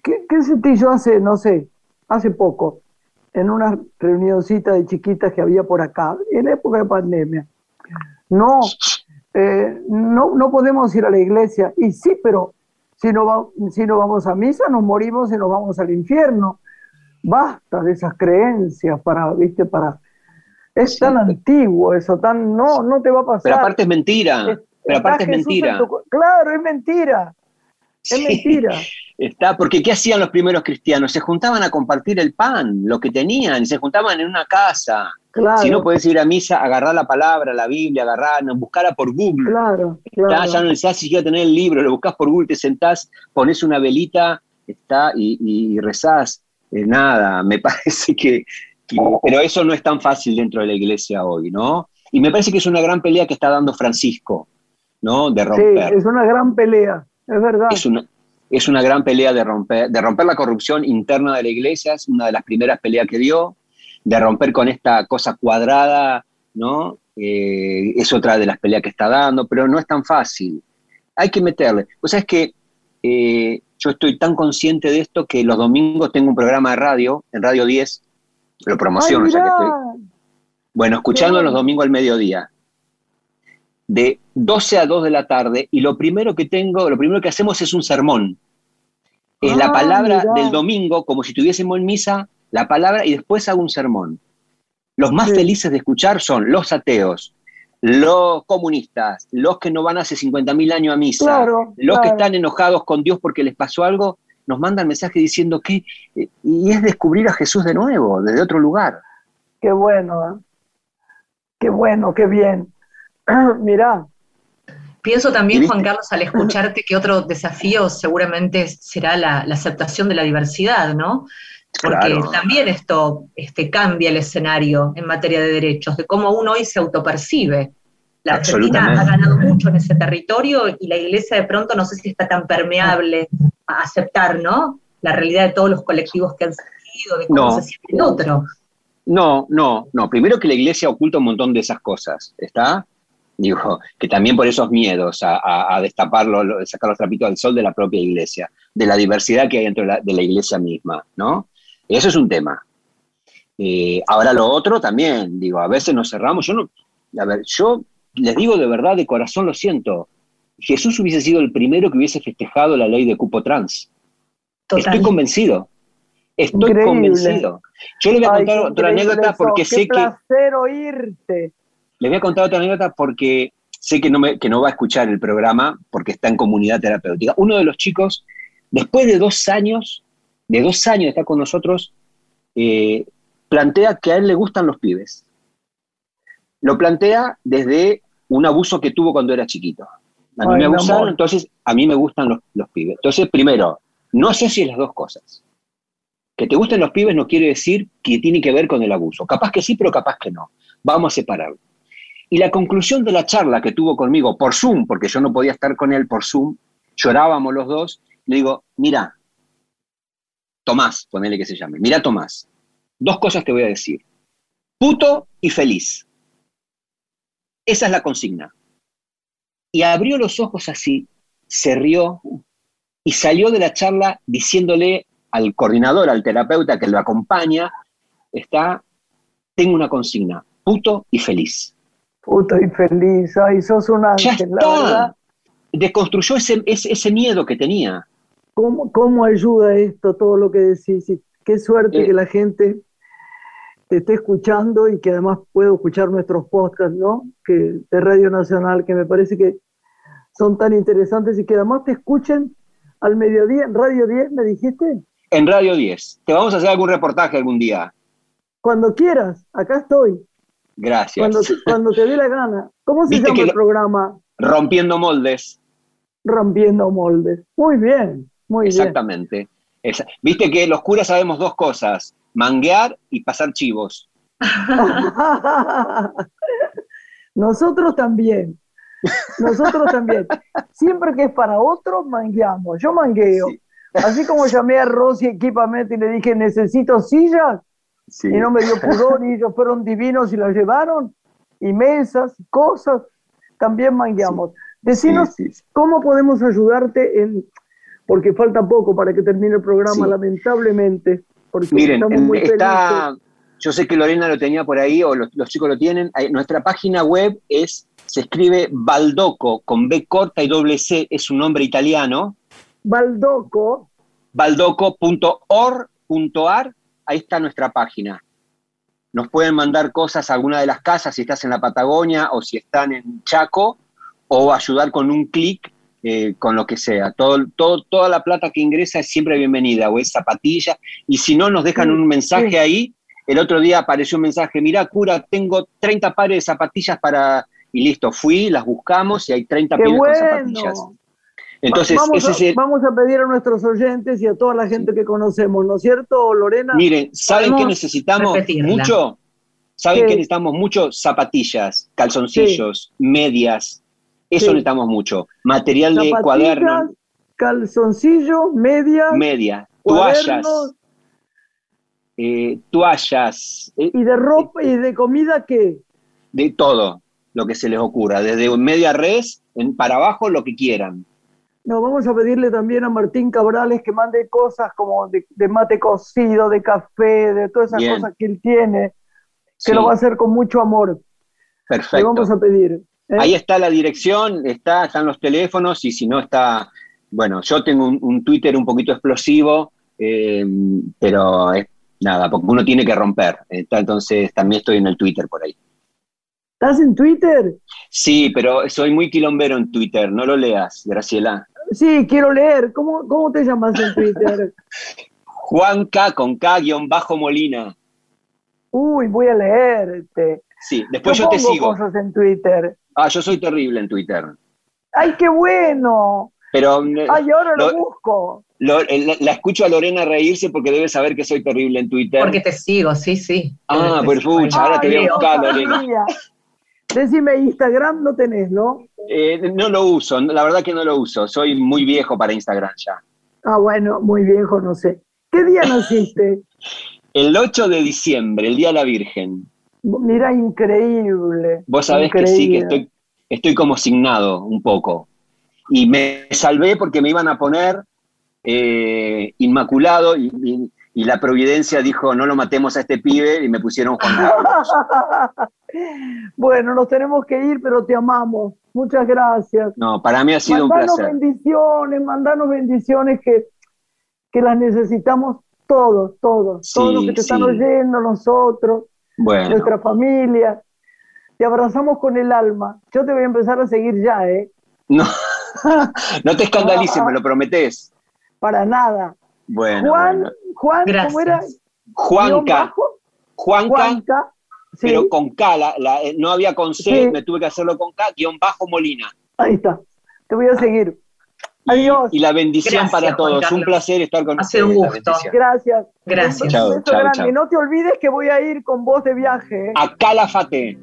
¿qué, ¿qué sentí yo hace, no sé, hace poco? en una reunioncita de chiquitas que había por acá, en época de pandemia. No, eh, no, no podemos ir a la iglesia. Y sí, pero si no, si no vamos a misa, nos morimos y nos vamos al infierno. Basta de esas creencias para, viste, para... Es tan antiguo eso, tan... No, no te va a pasar. Pero aparte es mentira. pero aparte es mentira. claro, es mentira. Es mentira. Está, porque ¿qué hacían los primeros cristianos? Se juntaban a compartir el pan, lo que tenían, se juntaban en una casa. Si no puedes ir a misa, agarrar la palabra, la Biblia, agarrar, buscarla por Google. Claro, claro. ya no necesitas siquiera tener el libro, lo buscas por Google, te sentás, pones una velita, está, y, rezás. Eh, nada, me parece que, Pero eso no es tan fácil dentro de la iglesia hoy, ¿no? Y me parece que es una gran pelea que está dando Francisco, ¿no? De romper. Sí, es una gran pelea, es verdad. Es una, es una gran pelea de romper, de romper la corrupción interna de la iglesia, es una de las primeras peleas que dio, de romper con esta cosa cuadrada, ¿no? Eh, es otra de las peleas que está dando, pero no es tan fácil. Hay que meterle. Pues es que eh, yo estoy tan consciente de esto que los domingos tengo un programa de radio, en Radio 10, lo promociono, ya que estoy. Bueno, escuchando los domingos al mediodía de 12 a 2 de la tarde y lo primero que tengo, lo primero que hacemos es un sermón. Es la ah, palabra del domingo, como si tuviésemos en misa, la palabra y después hago un sermón. Los más felices de escuchar son los ateos, los comunistas, los que no van hace 50.000 años a misa, los que están enojados con Dios porque les pasó algo, nos mandan mensaje diciendo que, eh, y es descubrir a Jesús de nuevo, desde otro lugar. Qué bueno, ¿eh? qué bueno, qué bien. Mirá. Pienso también, Juan Carlos, al escucharte que otro desafío seguramente será la, aceptación de la diversidad, ¿no? Porque también esto este, cambia el escenario en materia de derechos, de cómo uno hoy se autopercibe. La Argentina ha ganado mucho en ese territorio y la iglesia de pronto no sé si está tan permeable a aceptar, ¿no? La realidad de todos los colectivos que han salido, de cómo se siente el otro. No, no, no. Primero que la iglesia oculta un montón de esas cosas, ¿está? Digo, que también por esos miedos a, a, destaparlo, sacar los trapitos al sol de la propia iglesia, de la diversidad que hay dentro de la, iglesia misma, ¿no? Eso es un tema. Eh, ahora lo otro también, digo, a veces nos cerramos, yo no, a ver, yo les digo de verdad, de corazón lo siento, Jesús hubiese sido el primero que hubiese festejado la ley de cupo trans. Estoy convencido. Estoy convencido. Yo le voy a contar otra anécdota porque sé que. placer oírte. Les voy a contar otra anécdota porque sé que no, me, que no va a escuchar el programa porque está en comunidad terapéutica. Uno de los chicos, después de dos años, de dos años de estar con nosotros, eh, plantea que a él le gustan los pibes. Lo plantea desde un abuso que tuvo cuando era chiquito. A mí me abusaron, entonces a mí me gustan los, los pibes. Entonces, primero, no sé si es las dos cosas. Que te gusten los pibes no quiere decir que tiene que ver con el abuso. Capaz que sí, pero capaz que no. Vamos a separarlo. Y la conclusión de la charla que tuvo conmigo por Zoom, porque yo no podía estar con él por Zoom, llorábamos los dos, le digo, mira, Tomás, ponele que se llame, mira Tomás, dos cosas te voy a decir, puto y feliz. Esa es la consigna. Y abrió los ojos así, se rió y salió de la charla diciéndole al coordinador, al terapeuta que lo acompaña, está, tengo una consigna, puto y feliz. Puto y feliz, ay, sos un ángel, la verdad. Desconstruyó ese, ese, miedo que tenía. ¿Cómo, ¿Cómo ayuda esto, todo lo que decís? qué suerte eh. que la gente te esté escuchando y que además puedo escuchar nuestros podcasts, ¿no? Que, de Radio Nacional, que me parece que son tan interesantes y que además te escuchen al mediodía en Radio 10, ¿me dijiste? En Radio 10. Te vamos a hacer algún reportaje algún día. Cuando quieras, acá estoy. Gracias. Cuando, te dé la gana. ¿Cómo se llama el programa? Rompiendo moldes. Rompiendo moldes. Muy bien, muy bien. Exactamente. Viste que los curas sabemos dos cosas, manguear y pasar chivos. Nosotros también. Nosotros también. Siempre que es para otros, mangueamos. Yo mangueo. Así como llamé a Rosy Equipamente y le dije, necesito sillas, y no me dio pudor, y ellos fueron divinos y las llevaron, y mesas, cosas, también mangueamos. Decinos cómo podemos ayudarte en, porque falta poco para que termine el programa, lamentablemente. Porque Miren, está, yo sé que Lorena lo tenía por ahí, o los, chicos lo tienen. Nuestra página web es, se escribe Baldoco, con B corta y doble C, es un nombre italiano. Baldoco. Baldoco.org.ar, ahí está nuestra página. Nos pueden mandar cosas a alguna de las casas si estás en la Patagonia o si están en Chaco, o ayudar con un clic eh, con lo que sea. Todo, todo, toda la plata que ingresa es siempre bienvenida, o es zapatilla. Y si no, nos dejan un mensaje ahí. El otro día apareció un mensaje, mira, cura, tengo 30 pares de zapatillas para... Y listo, fui, las buscamos y hay 30 pares de zapatillas. Entonces, vamos, a, vamos a pedir a nuestros oyentes y a toda la gente que conocemos, ¿no es cierto, Lorena? Miren, ¿saben qué necesitamos mucho? ¿Saben qué necesitamos mucho? Zapatillas, calzoncillos, medias, eso necesitamos mucho. Material de cuaderno. Calzoncillo, media. Media. Toallas. Eh, toallas. Eh, ¿Y de ropa y de comida qué? De todo lo que se les ocurra. Desde media res en, para abajo, lo que quieran. No, vamos a pedirle también a Martín Cabrales que mande cosas como de, mate cocido, de café, de todas esas cosas que él tiene, que lo va a hacer con mucho amor. Perfecto. Le vamos a pedir. ¿Eh? Ahí está la dirección, está, están los teléfonos y si no está, bueno, yo tengo un, Twitter un poquito explosivo, eh, pero es nada, porque uno tiene que romper. entonces también estoy en el Twitter por ahí. ¿Estás en Twitter? Sí, pero soy muy quilombero en Twitter, no lo leas, Graciela. Sí, quiero leer. ¿Cómo, cómo te llamas en Twitter? Juanca con K guion bajo Molina. Uy, voy a leerte. Sí, después yo, te sigo. cosas en Twitter. Ah, yo soy terrible en Twitter. ¡Ay, qué bueno! Pero. ¡Ay, ahora lo, busco! Eh, la, escucho a Lorena reírse porque debe saber que soy terrible en Twitter. Porque te sigo, sí, sí. Ah, pues pucha, ahora te voy a buscar, Lorena. Decime, Instagram no tenés, ¿no? Eh, no lo uso, la verdad que no lo uso. Soy muy viejo para Instagram ya. Ah, bueno, muy viejo, no sé. ¿Qué día naciste? El 8 de diciembre, el Día de la Virgen. Mira, increíble. Vos sabés que sí, que estoy, estoy como signado un poco. Y me salvé porque me iban a poner eh, Inmaculado y, la Providencia dijo, no lo matemos a este pibe y me pusieron Juan Carlos. bueno, nos tenemos que ir, pero te amamos. Muchas gracias. No, para mí ha sido un placer. bendiciones, mandanos bendiciones que, que las necesitamos todos, todos, todos los que te están oyendo, nosotros nuestra familia. Te abrazamos con el alma. Yo te voy a empezar a seguir ya, ¿eh? No, no te escandalices, me lo prometés. Para nada. Bueno. Juan, Juan ¿cómo era? Juanca. Juanca. pero con K, eh, no había con C, me tuve que hacerlo con K, guion bajo Molina. Ahí está, te voy a seguir. Adiós. Y, la bendición para todos. Un placer estar con ustedes. un gusto. Gracias. Gracias. Chao, chao, No te olvides que voy a ir con vos de viaje. ¿eh? A Calafate.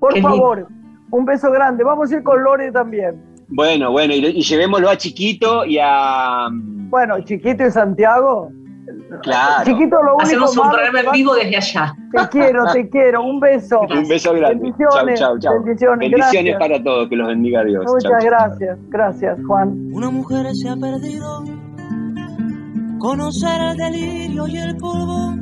Por favor, un beso grande. Vamos a ir con Lore también. Bueno, bueno, y, llevémoslo a Chiquito y a... Bueno, Chiquito y Santiago. Claro. Chiquito, lo único Hacemos un programa en vivo desde allá. Te quiero, te quiero. Un beso. Un beso grande. Bendiciones. Chau, chau, Bendiciones. Bendiciones para todos. Que los bendiga Dios. Muchas gracias. Gracias, Juan. Una mujer se ha perdido. Conocer el delirio y el polvo.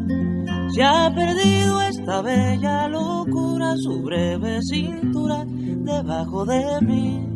Se ha perdido esta bella locura, su breve cintura debajo de mí.